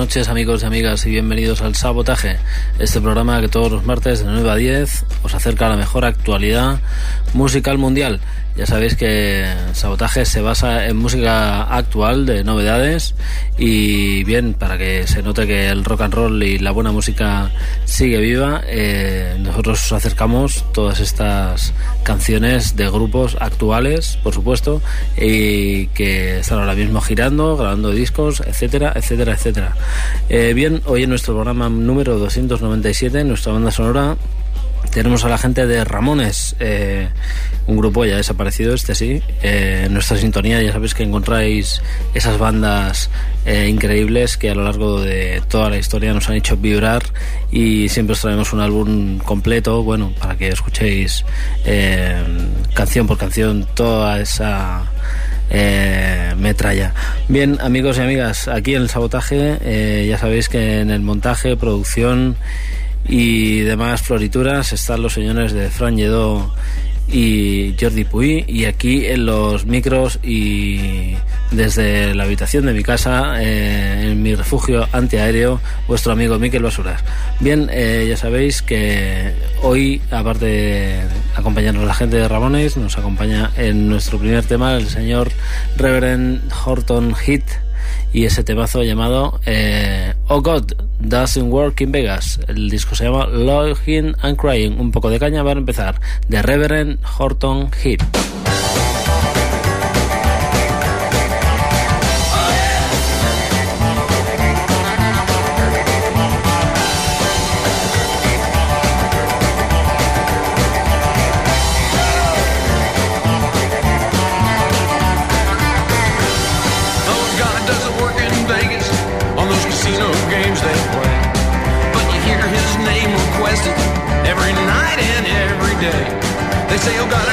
Noches amigos y amigas y bienvenidos al Sabotaje, este programa que todos los martes de 9 a 10 os acerca a la mejor actualidad musical mundial. Ya sabéis que Sabotaje se basa en música actual de novedades y bien, para que se note que el rock and roll y la buena música sigue viva, eh, nosotros os acercamos todas estas canciones de grupos actuales, por supuesto, y que están ahora mismo girando, grabando discos, etcétera, etcétera, etcétera. Eh, bien, hoy en nuestro programa número 297, nuestra banda sonora tenemos a la gente de Ramones, eh, un grupo ya desaparecido, este sí. Eh, en nuestra sintonía ya sabéis que encontráis esas bandas eh, increíbles que a lo largo de toda la historia nos han hecho vibrar y siempre os traemos un álbum completo, bueno, para que escuchéis canción por canción toda esa metralla. Bien, amigos y amigas, aquí en el sabotaje ya sabéis que en el montaje, producción y demás florituras están los señores de Fran Lledó y Jordi Puy. Y aquí en los micros y desde la habitación de mi casa eh, en mi refugio antiaéreo vuestro amigo Miquel Basuras. Bien eh, ya sabéis que hoy aparte de acompañarnos la gente de Ramones nos acompaña en nuestro primer tema el señor Reverend Horton Heath y ese temazo llamado eh, Oh God Doesn't Work in Vegas. El disco se llama Looking and Crying. Un poco de caña para empezar. De Reverend Horton Heat. Say, oh God,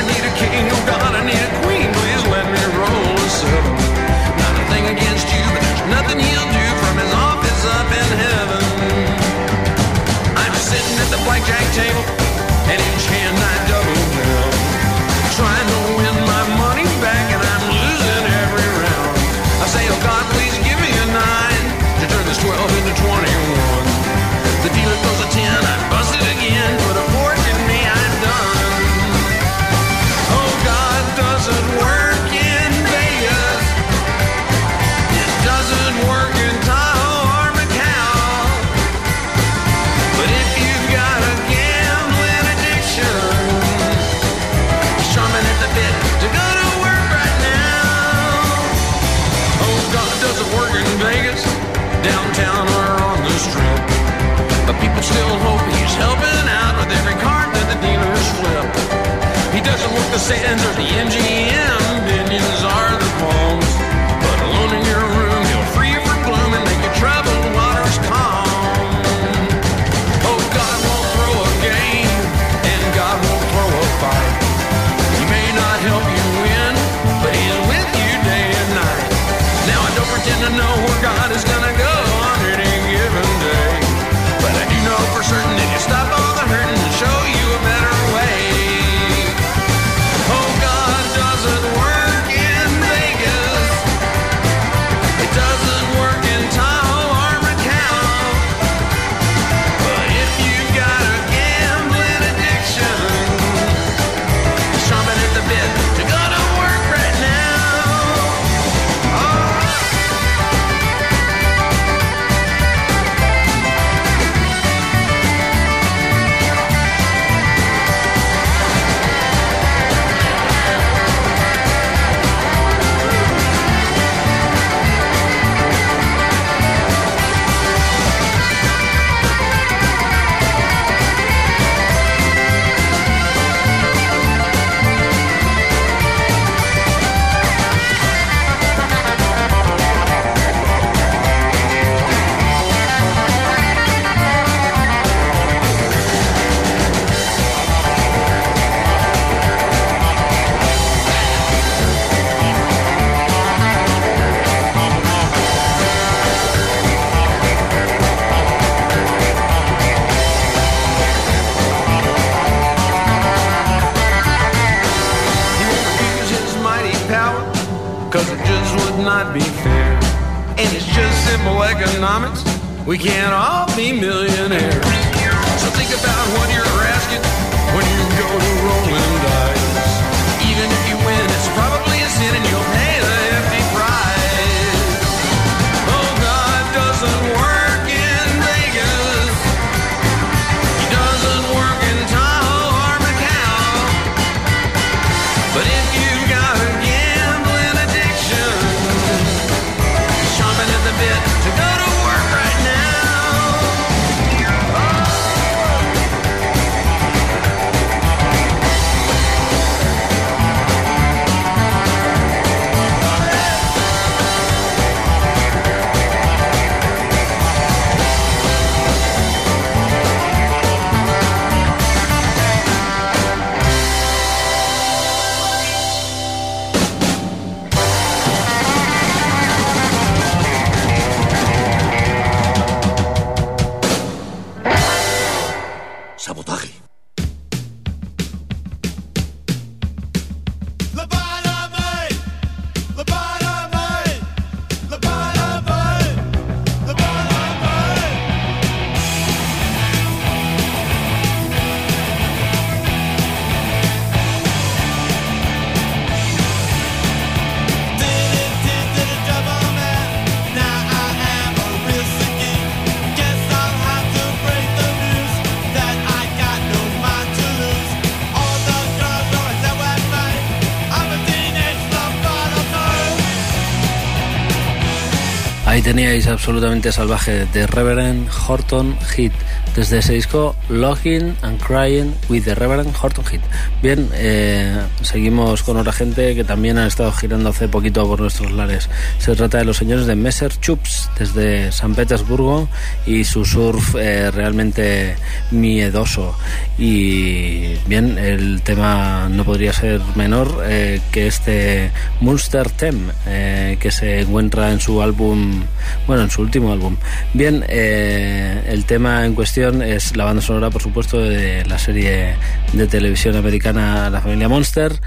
teníais absolutamente salvaje de Reverend Horton Heat desde ese disco Login and Crying with the Reverend Horton Heat. Bien, eh, seguimos con otra gente que también han estado girando hace poquito por nuestros lares. Se trata de los señores de Messer Chups desde San Petersburgo y su surf eh, realmente miedoso. Y bien, el tema no podría ser menor eh, que este Monster Theme eh, que se encuentra en su álbum, bueno, en su último álbum. Bien, eh, el tema en cuestión es la banda sonora, por supuesto, de la serie de televisión americana La familia Monster.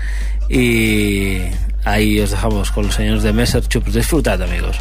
Y ahí os dejamos con los señores de Messer Chups. Disfrutad, amigos.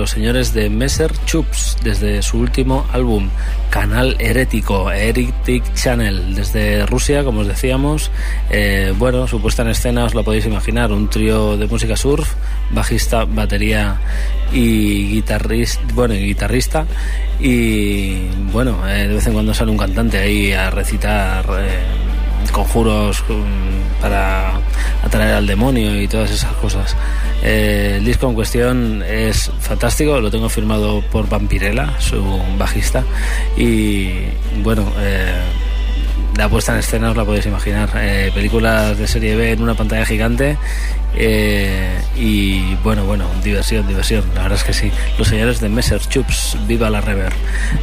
Los señores de Messer Chups desde su último álbum Canal Herético, Heretic Channel, desde Rusia, como os decíamos. Eh, bueno, su puesta en escena os lo podéis imaginar, un trío de música surf, bajista, batería y guitarrista, bueno, y guitarrista. Y bueno, eh, de vez en cuando sale un cantante ahí a recitar eh, conjuros um, para atraer al demonio y todas esas cosas. Eh, el disco en cuestión es fantástico, lo tengo firmado por Vampirella, su bajista, y bueno, eh, la puesta en escena os la podéis imaginar. Eh, películas de serie B en una pantalla gigante eh, y bueno, bueno, diversión, diversión, la verdad es que sí. Los señores de Messer Chups, viva la rever.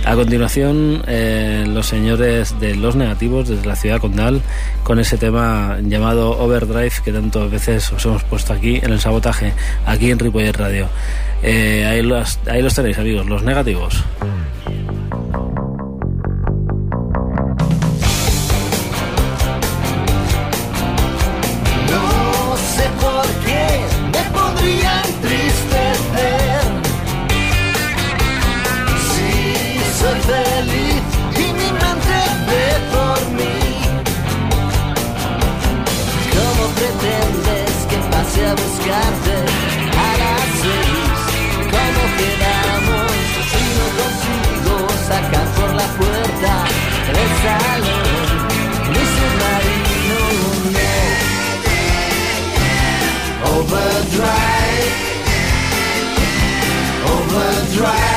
A continuación, eh, los señores de Los Negativos desde la ciudad condal con ese tema llamado Overdrive que tantas veces os hemos puesto aquí en el sabotaje, aquí en Ripollet Radio. Eh, ahí, los, tenéis, amigos, Los Negativos. Overdrive. Overdrive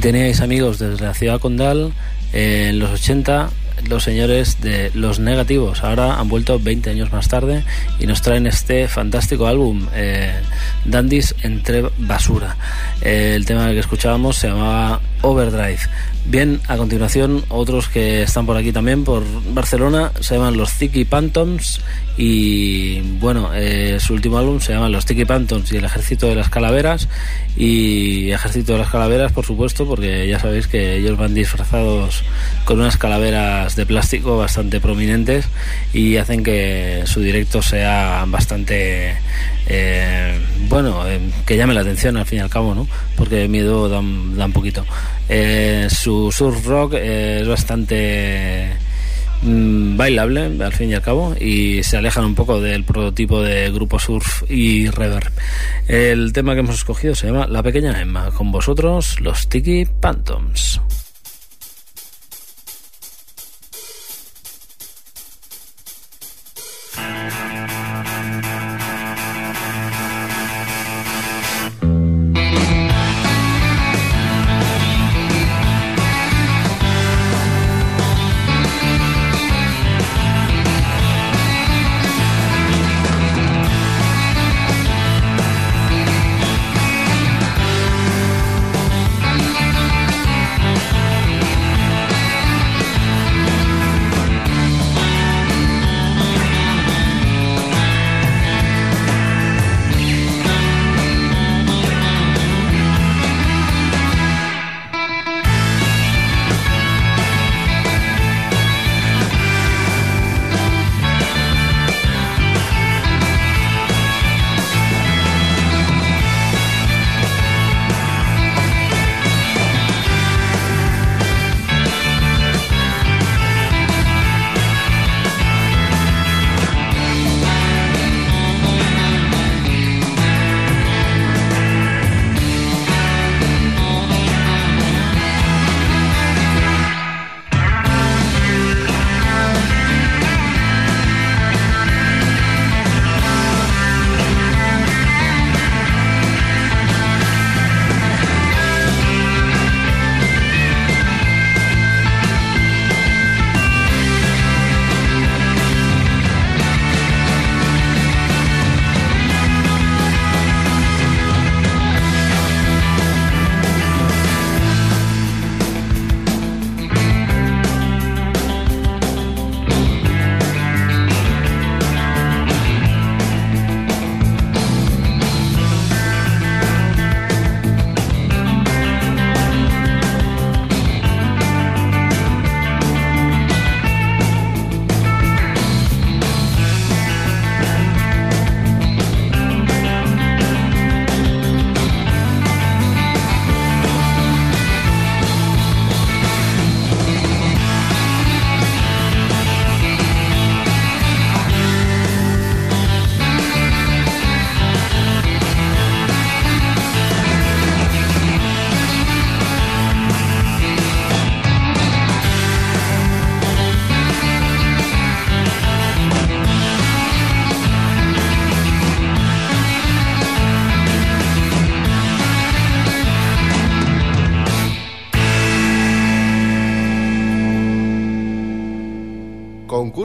Ahí teníais amigos desde la ciudad condal eh, en los 80 los señores de Los Negativos. Ahora han vuelto 20 años más tarde y nos traen este fantástico álbum, eh, Dandis entre basura. Eh, el tema que escuchábamos se llamaba Overdrive. Bien, a continuación, otros que están por aquí también, por Barcelona, se llaman los Tiki Phantoms y bueno, eh, su último álbum se llama Los Tiki Phantoms y el Ejército de las Calaveras y Ejército de las Calaveras, por supuesto, porque ya sabéis que ellos van disfrazados con unas calaveras de plástico bastante prominentes y hacen que su directo sea bastante eh, bueno, eh, que llame la atención al fin y al cabo, ¿no? Porque miedo da, da un poquito. Eh, su surf rock es bastante mm, bailable al fin y al cabo y se alejan un poco del prototipo de grupo surf y reverb. El tema que hemos escogido se llama La pequeña Emma. Con vosotros, los Tiki Phantoms.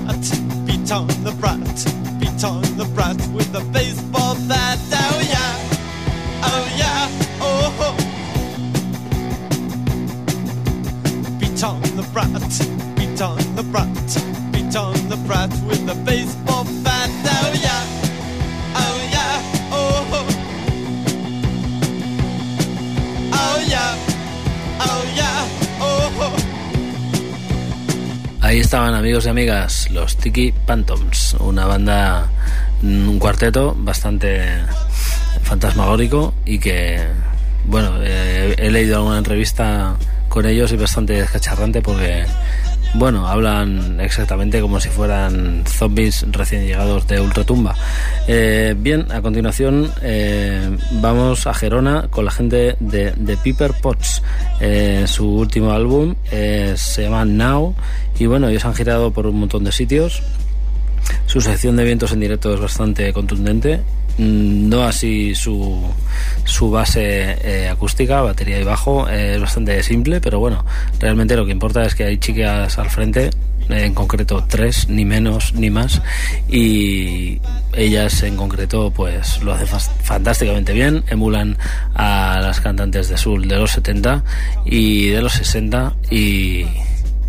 Brat, beat on the brat, beat on the brat with a baseball bat. Oh yeah, oh yeah, oh. ho. Beat on the brat, beat on the brat, beat on the brat with estaban amigos y amigas, los Tiki Phantoms, una banda, un cuarteto bastante fantasmagórico y que, bueno, eh, he leído alguna entrevista con ellos y bastante descacharrante porque bueno, hablan exactamente como si fueran zombies recién llegados de ultratumba. Eh, bien, a continuación eh, vamos a Gerona con la gente de, de Piper Potts. Eh, su último álbum eh, se llama Now y bueno, ellos han girado por un montón de sitios. Su sección de vientos en directo es bastante contundente. Mm, No así su, su base eh, acústica, batería y bajo, eh, es bastante simple, pero bueno, realmente lo que importa es que hay chicas al frente, eh, en concreto tres, ni menos ni más, y ellas en concreto pues lo hacen fantásticamente bien, emulan a las cantantes de Soul de los 70 y de los 60 y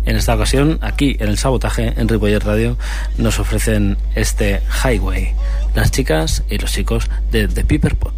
en esta ocasión, aquí en el sabotaje, en Ripollet Radio, nos ofrecen este Highway, las chicas y los chicos de The Piper Pots.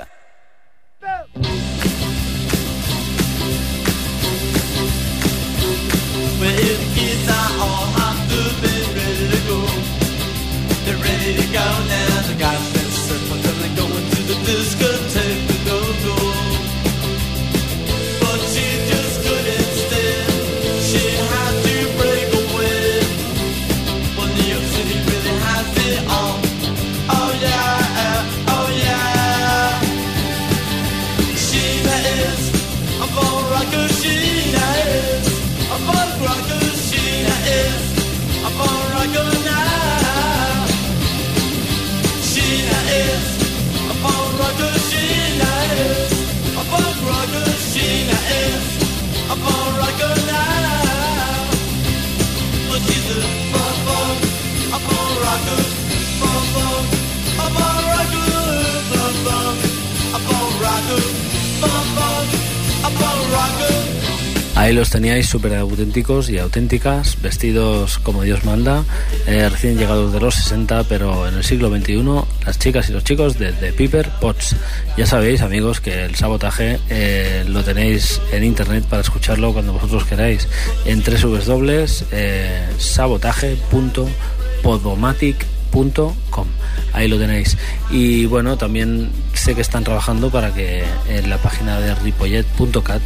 Ahí los teníais súper auténticos y auténticas, vestidos como Dios manda, eh, recién llegados de los 60, pero en el siglo XXI, las chicas y los chicos de The Piper Pots. Ya sabéis, amigos, que el sabotaje eh, lo tenéis en internet para escucharlo cuando vosotros queráis, en www.sabotaje.podomatic.com eh, ahí lo tenéis. Y bueno, también sé que están trabajando para que en la página de ripollet.cat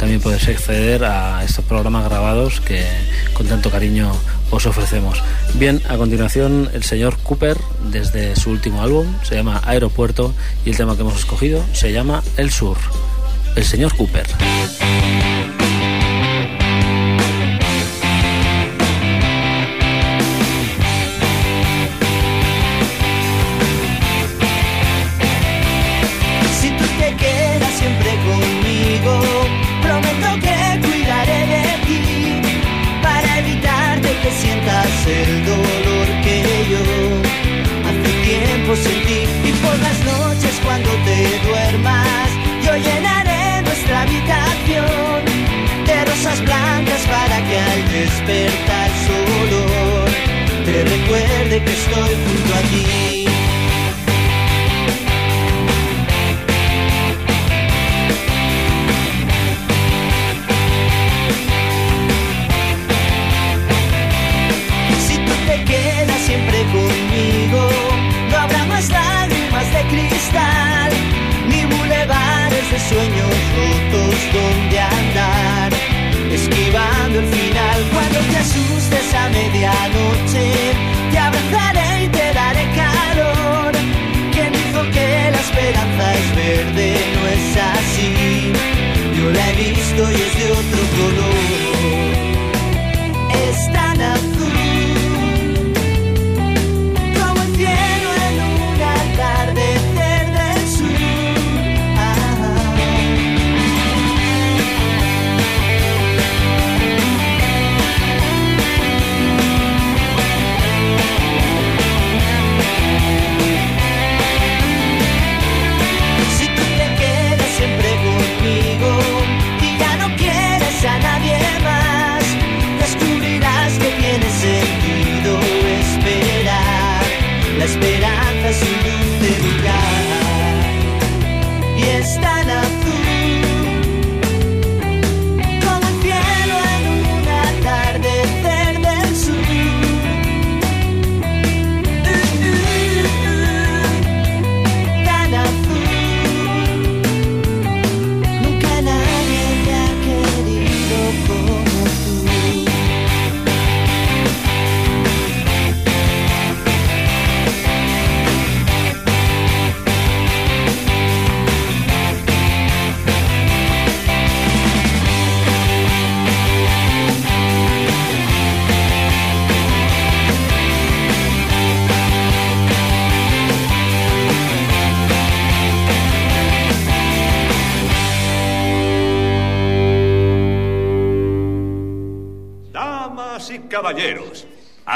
también podéis acceder a estos programas grabados que con tanto cariño os ofrecemos. Bien, a continuación el señor Cooper desde su último álbum, se llama Aeropuerto y el tema que hemos escogido se llama El Sur. El señor Cooper.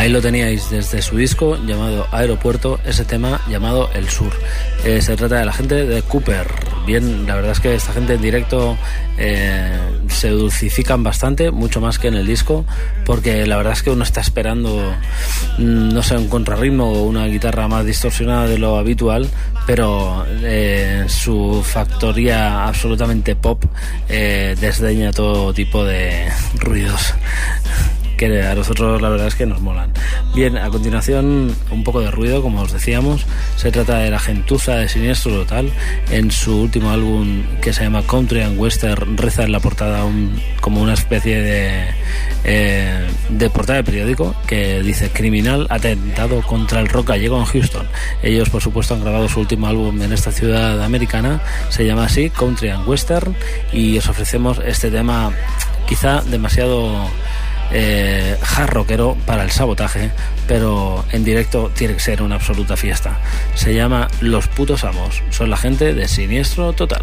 Ahí lo teníais desde su disco llamado Aeropuerto, ese tema llamado El Sur. Eh, se trata de la gente de Cooper. Bien, la verdad es que esta gente en directo eh, se dulcifican bastante, mucho más que en el disco, porque la verdad es que uno está esperando, mm, no sé, un contrarritmo o una guitarra más distorsionada de lo habitual, pero eh, su factoría absolutamente pop eh, desdeña todo tipo de ruidos que a nosotros la verdad es que nos molan. Bien, a continuación un poco de ruido, como os decíamos. Se trata de la gentuza de Siniestro Total. En su último álbum que se llama Country and Western reza en la portada un- como una especie de, eh, de portada de periódico que dice criminal atentado contra el rock gallego en Houston. Ellos por supuesto han grabado su último álbum en esta ciudad americana. Se llama así Country and Western y os ofrecemos este tema quizá demasiado eh, hard rockero para el sabotaje, pero en directo tiene que ser una absoluta fiesta. Se llama Los putos amos, son la gente de Siniestro Total.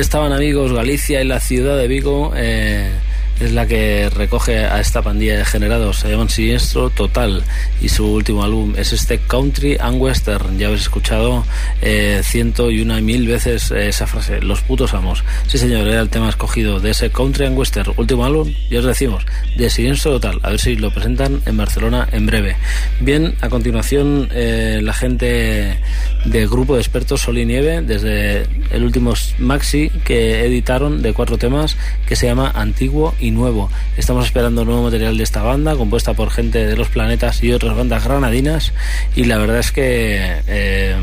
Estaban amigos, Galicia y la ciudad de Vigo eh, es la que recoge a esta pandilla de degenerados. Se llaman Siniestro Total y su último álbum es este Country and Western. Ya habéis escuchado eh, ciento y una mil veces eh, esa frase, los putos amos. Sí señor, era el tema escogido de ese Country and Western último álbum, y os decimos, de Siniestro Total. A ver si lo presentan en Barcelona en breve. Bien, a continuación eh, la gente del grupo de expertos Sol y Nieve, desde el último maxi que editaron de cuatro temas que se llama Antiguo y Nuevo. Estamos esperando nuevo material de esta banda, compuesta por gente de los planetas y otras bandas granadinas, y la verdad es que eh,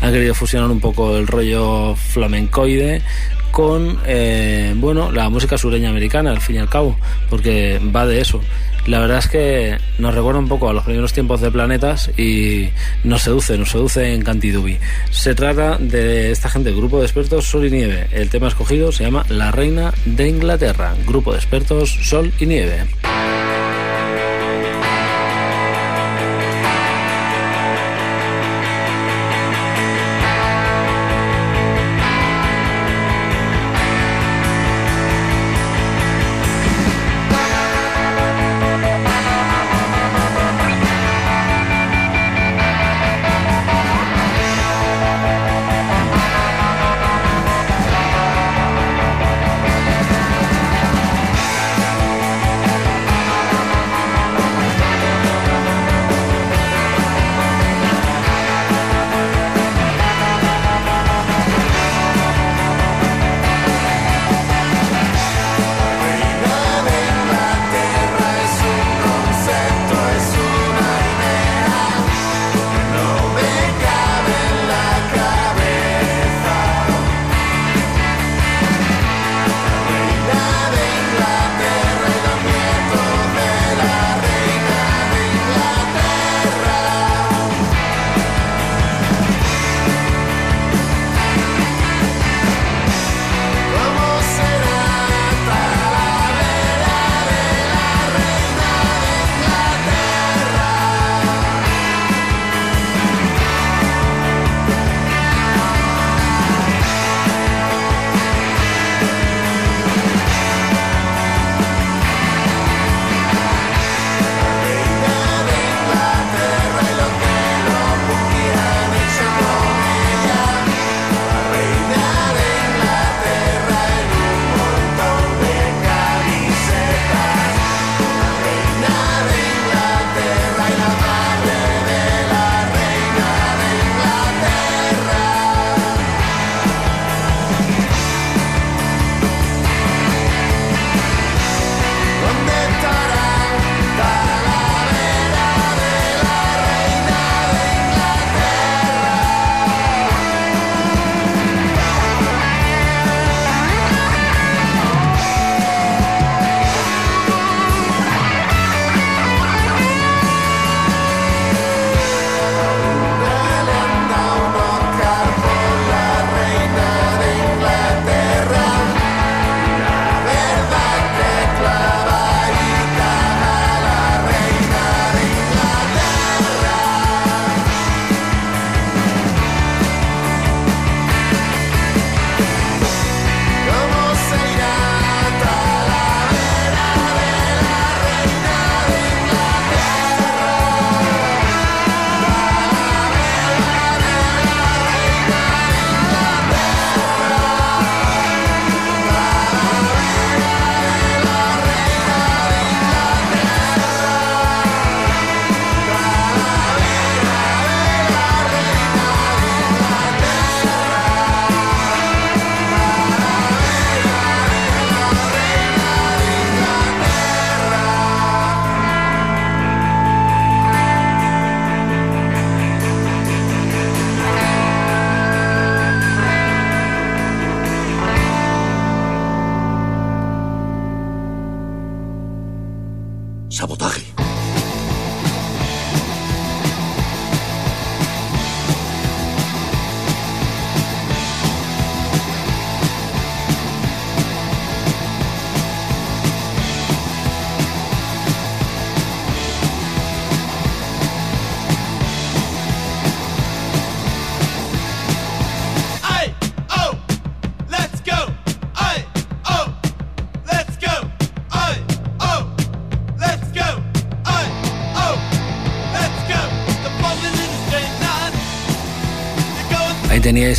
han querido fusionar un poco el rollo flamencoide con eh, bueno la música sureña americana al fin y al cabo porque va de eso la verdad es que nos recuerda un poco a los primeros tiempos de planetas y nos seduce, nos seduce en Cantidubi. Se trata de esta gente, grupo de expertos Sol y Nieve. El tema escogido se llama La Reina de Inglaterra. Grupo de expertos Sol y Nieve.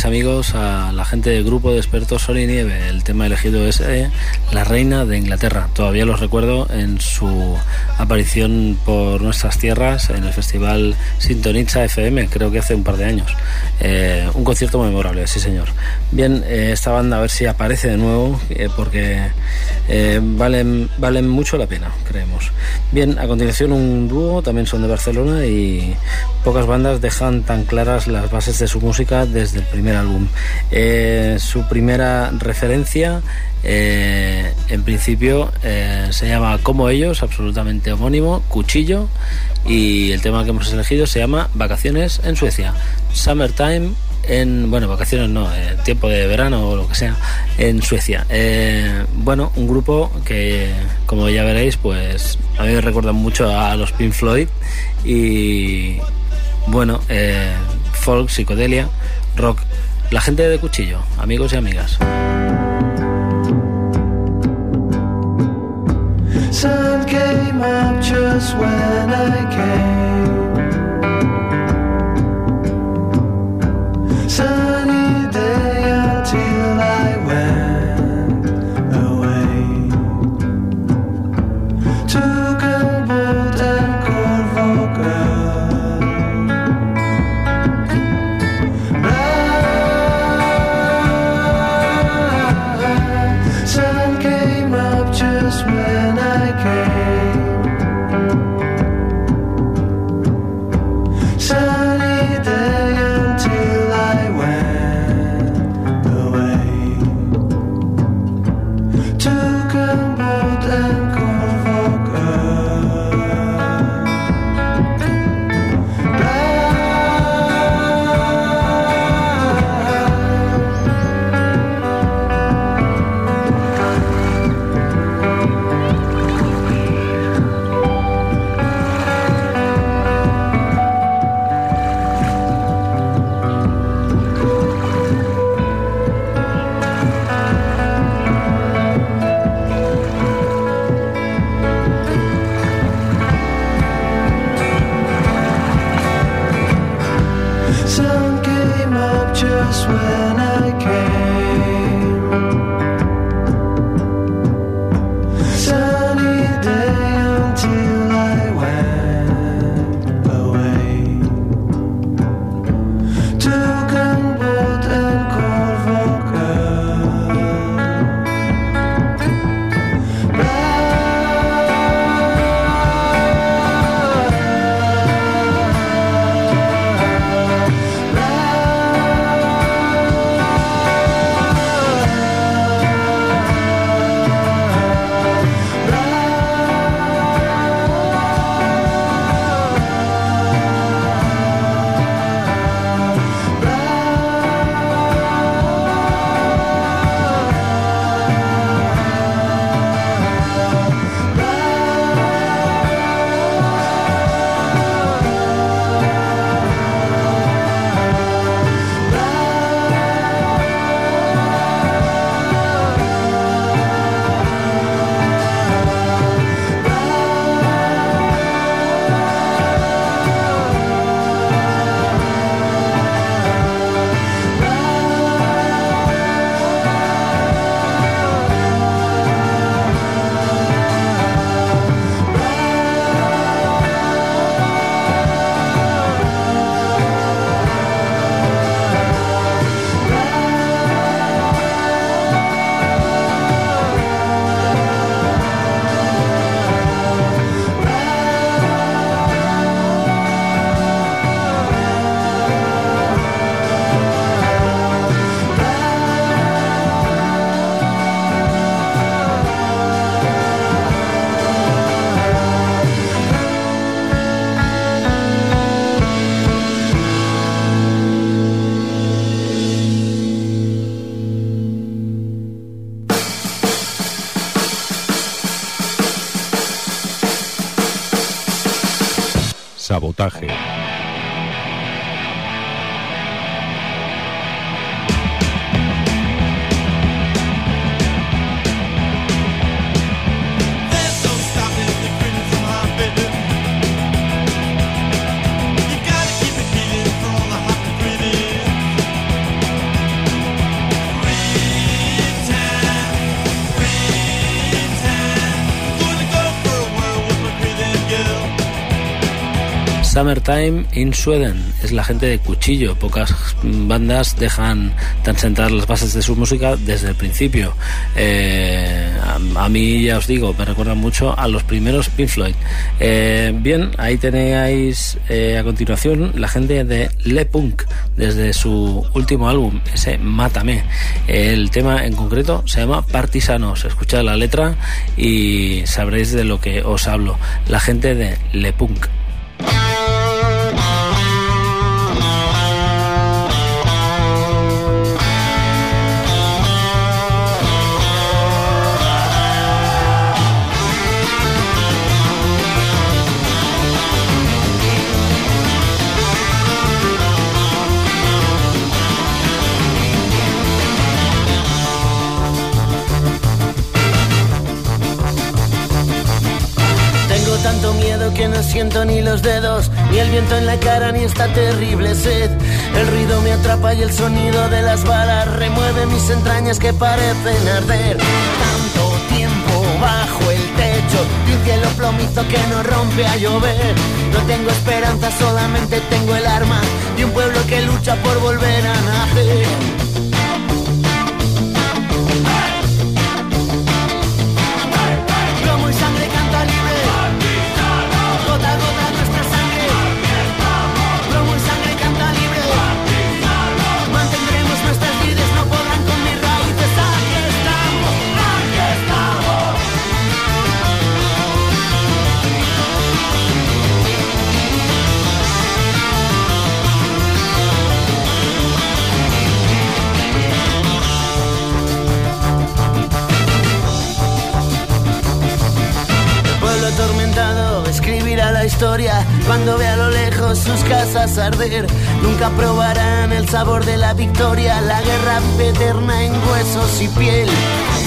Amigos a la gente del grupo de expertos Sol y Nieve. El tema elegido es eh, La Reina de Inglaterra. Todavía los recuerdo en su aparición por nuestras tierras en el festival Sintoniza FM, creo que hace un par de años. Eh, un concierto memorable, sí señor. Bien, eh, esta banda a ver si aparece de nuevo eh, porque eh, valen, valen mucho la pena, creemos. Bien, a continuación un dúo, también son de Barcelona y pocas bandas dejan tan claras las bases de su música desde el primer álbum. Su primera referencia, en principio, eh, se llama Como ellos, absolutamente homónimo, Cuchillo, y el tema que hemos elegido se llama Vacaciones en Suecia, Summertime en, bueno, vacaciones no, eh, tiempo de verano o lo que sea, en Suecia. Eh, bueno, un grupo que, como ya veréis, pues a mí me recuerda mucho a los Pink Floyd y, bueno, folk, psicodelia, rock. La gente de Cuchillo, amigos y amigas. Sun came up just when I came. Sunny swear. Sabotaje. Summertime in Sweden es la gente de Cuchillo. Pocas bandas dejan tan sentar las bases de su música desde el principio. Eh, a, mí, ya os digo, me recuerda mucho a los primeros Pink Floyd. Eh, bien, ahí tenéis eh, a continuación la gente de Le Punk desde su último álbum, ese Mátame. El tema en concreto se llama Partisanos. Escuchad la letra y sabréis de lo que os hablo. La gente de Le Punk. Siento ni los dedos, ni el viento en la cara, ni esta terrible sed. El ruido me atrapa y el sonido de las balas remueve mis entrañas que parecen arder. Tanto tiempo bajo el techo de un cielo plomizo que no rompe a llover. No tengo esperanza, solamente tengo el arma de un pueblo que lucha por volver a nacer. Cuando vea a lo lejos sus casas arder. Nunca probarán el sabor de la victoria, la guerra eterna en huesos y piel.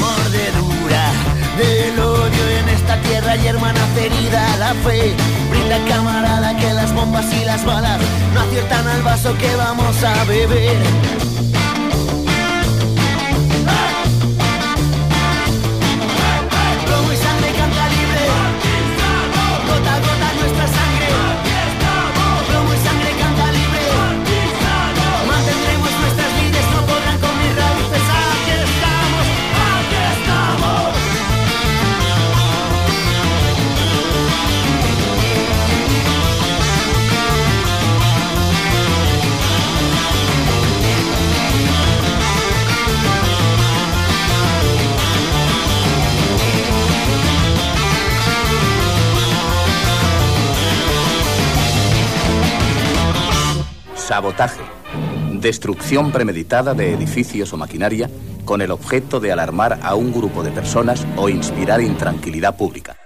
Mordedura del odio en esta tierra y hermana ferida la fe. Brinda camarada que las bombas y las balas no aciertan al vaso que vamos a beber. Sabotaje. Destrucción premeditada de edificios o maquinaria con el objeto de alarmar a un grupo de personas o inspirar intranquilidad pública.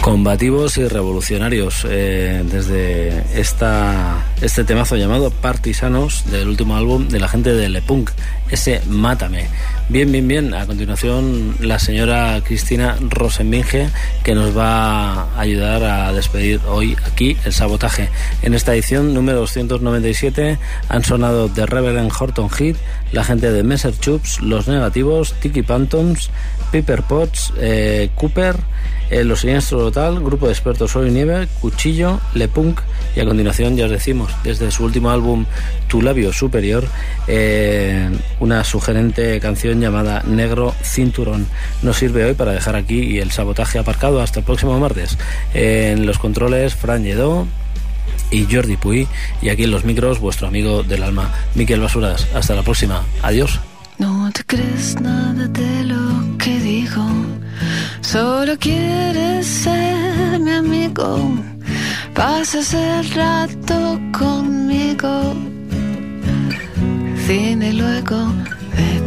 combativos y revolucionarios eh, desde esta, este temazo llamado Partisanos del último álbum de la gente de Le Punk, ese Mátame. Bien, bien, bien. A continuación la señora Cristina Rosenbinge que nos va a ayudar a despedir hoy aquí el sabotaje. En esta edición número 297 han sonado The Reverend Horton Heat, la gente de Messer Chups, Los Negativos, Tiki Phantoms, Piper Potts, eh, Cooper, eh, Los Siniestros Total, Grupo de Expertos Sol y Nieve, Cuchillo, Le Punk y a continuación ya os decimos, desde su último álbum Tu Labio Superior, eh, una sugerente canción llamada Negro Cinturón. Nos sirve hoy para dejar aquí y el sabotaje aparcado hasta el próximo martes. en los controles, Fran Lledó y Jordi Puy y aquí en los micros vuestro amigo del alma, Miquel Basuras. Hasta la próxima. Adiós. No te crees nada de lo que digo, solo quieres ser mi amigo. Pasas el rato conmigo, cine luego de